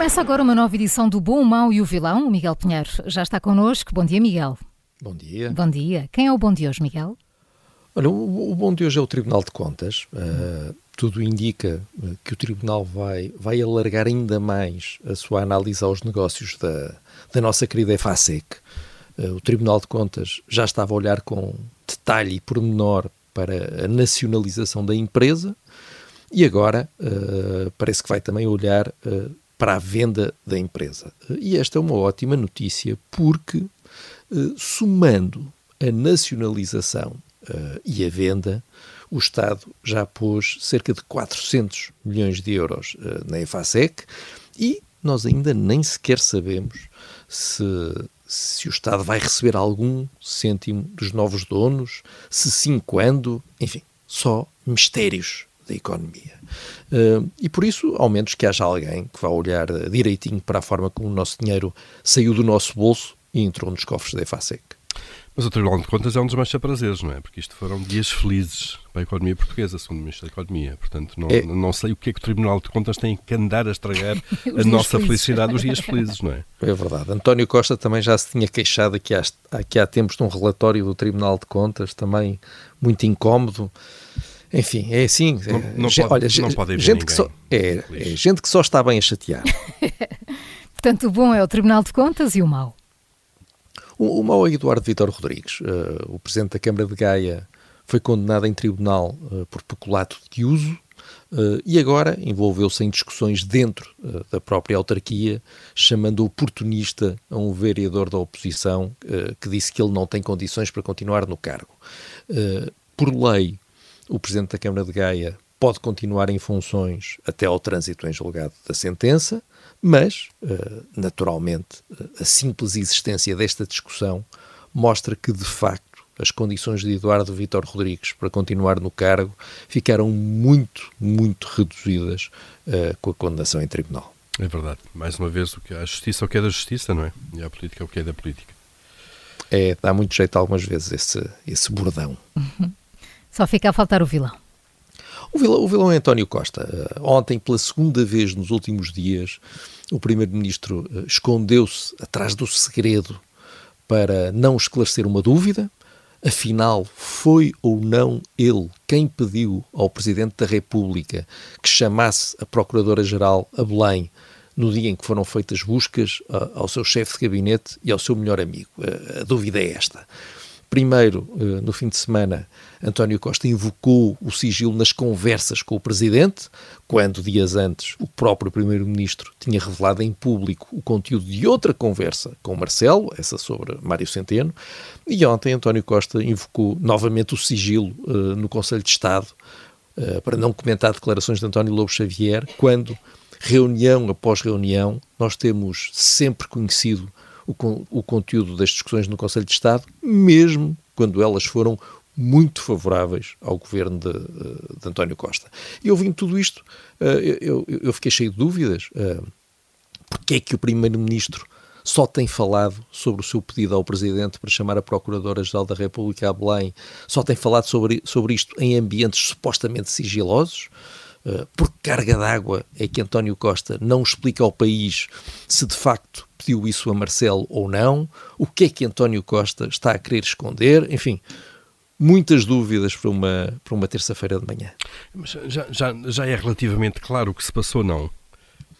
Começa agora uma nova edição do Bom, o Mau e o Vilão. O Miguel Pinheiro já está connosco. Bom dia, Miguel. Bom dia. Bom dia. Quem é o bom de hoje, Miguel? Olha, o, o bom de hoje é o Tribunal de Contas. Uh, tudo indica eh, que o Tribunal vai, vai alargar ainda mais a sua análise aos negócios da, da nossa querida EFASEC. Uh, o Tribunal de Contas já estava a olhar com detalhe e pormenor para a nacionalização da empresa e agora uh, parece que vai também olhar para a venda da empresa. E esta é uma ótima notícia porque, somando a nacionalização e a venda, o Estado já pôs cerca de 400 milhões de euros uh, na EFASEC e nós ainda nem sequer sabemos se, se o Estado vai receber algum cêntimo dos novos donos, se sim, quando, enfim, só mistérios da economia. Uh, e por isso, ao menos que haja alguém que vá olhar direitinho para a forma como o nosso dinheiro saiu do nosso bolso e entrou nos cofres da EFASEC. Mas o Tribunal de Contas é um dos mais prazeres, não é? Porque isto foram dias felizes para a economia portuguesa, segundo o Ministro da Economia. Portanto, não, é. não sei o que é que o Tribunal de Contas tem que andar a estragar a nossa felizes. felicidade dos dias felizes, não é? É verdade. António Costa também já se tinha queixado aqui há, aqui há tempos de um relatório do Tribunal de Contas, também muito incómodo. Enfim, é assim. Não, não é, pode, olha, não pode gente que só, é, é, gente que só está bem a chatear. Portanto, o bom é o Tribunal de Contas e o mau. O, o mau é Eduardo Vitor Rodrigues, uh, o Presidente da Câmara de Gaia, foi condenado em tribunal uh, por peculato de uso uh, e agora envolveu-se em discussões dentro uh, da própria autarquia, chamando oportunista a um vereador da oposição que disse que ele não tem condições para continuar no cargo. por lei, o Presidente da Câmara de Gaia pode continuar em funções até ao trânsito em julgado da sentença, mas, uh, naturalmente, a simples existência desta discussão mostra que, de facto, as condições de Eduardo Vitor Rodrigues para continuar no cargo ficaram muito, muito reduzidas uh, com a condenação em tribunal. É verdade. Mais uma vez, o que a justiça é o que é da justiça, não é? E a política é o que é da política. É, dá muito jeito algumas vezes esse, esse bordão. Uhum. Só fica a faltar o vilão. O vilão, o vilão é António Costa. Uh, ontem, pela segunda vez nos últimos dias, o Primeiro-Ministro uh, escondeu-se atrás do segredo para não esclarecer uma dúvida. Afinal, foi ou não ele quem pediu ao Presidente da República que chamasse a Procuradora-Geral a Belém no dia em que foram feitas buscas uh, ao seu chefe de gabinete e ao seu melhor amigo? a dúvida é esta. Primeiro, eh, no fim de semana, António Costa invocou o sigilo nas conversas com o Presidente, quando, dias antes, o próprio Primeiro-Ministro tinha revelado em público o conteúdo de outra conversa com Marcelo, essa sobre Mário Centeno, e ontem António Costa invocou novamente o sigilo uh, no Conselho de Estado uh, para não comentar declarações de António Lobo Xavier, quando, reunião após reunião, nós temos sempre conhecido o, o conteúdo das discussões no Conselho de Estado, mesmo quando elas foram muito favoráveis ao governo de, de António Costa. E ouvindo tudo isto, eh, eu, eu, fiquei cheio de dúvidas. Eh, porque é que o Primeiro-Ministro só tem falado sobre o seu pedido ao Presidente para chamar a Procuradora-Geral da República a Belém, só tem falado sobre, sobre isto em ambientes supostamente sigilosos? Uh, por carga d'água é que António Costa não explica ao país se de facto pediu isso a Marcelo ou não, o que é que António Costa está a querer esconder, enfim, muitas dúvidas para uma, para uma terça-feira de manhã. Mas já, já, já é relativamente claro o que se passou, não?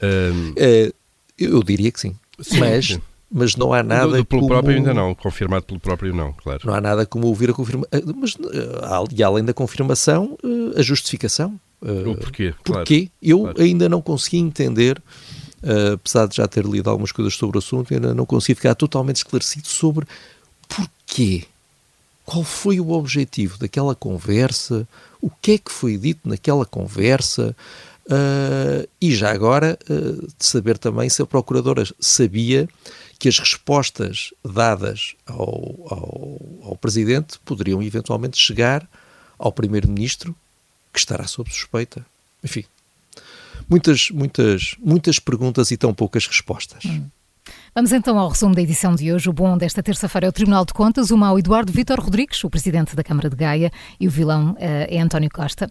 Um... Uh, eu diria que sim, sim mas... Sim. Mas não há nada. Do, do, pelo como... próprio ainda não, confirmado pelo próprio não, claro. Não há nada como ouvir a confirmação. Eh, mas, eh, e além da confirmação, a justificação. O porquê? Porquê? Claro. Eu claro. ainda não consegui entender uh, apesar de já ter lido algumas coisas sobre o assunto, ainda não consigo ficar totalmente esclarecido sobre porquê. qual foi o objetivo daquela conversa, o que é que foi dito naquela conversa, uh, e já agora uh, de saber também se a Procuradora sabia que as respostas dadas ao, ao, ao Presidente poderiam eventualmente chegar ao Primeiro-Ministro, que estará sob suspeita. Enfim, muitas, muitas, muitas perguntas e tão poucas respostas. Hum. Vamos então ao resumo da edição de hoje. O bom desta terça-feira é o Tribunal de Contas, o mau Eduardo Vitor Rodrigues, o presidente da Câmara de Gaia, e o vilão uh, é António Costa.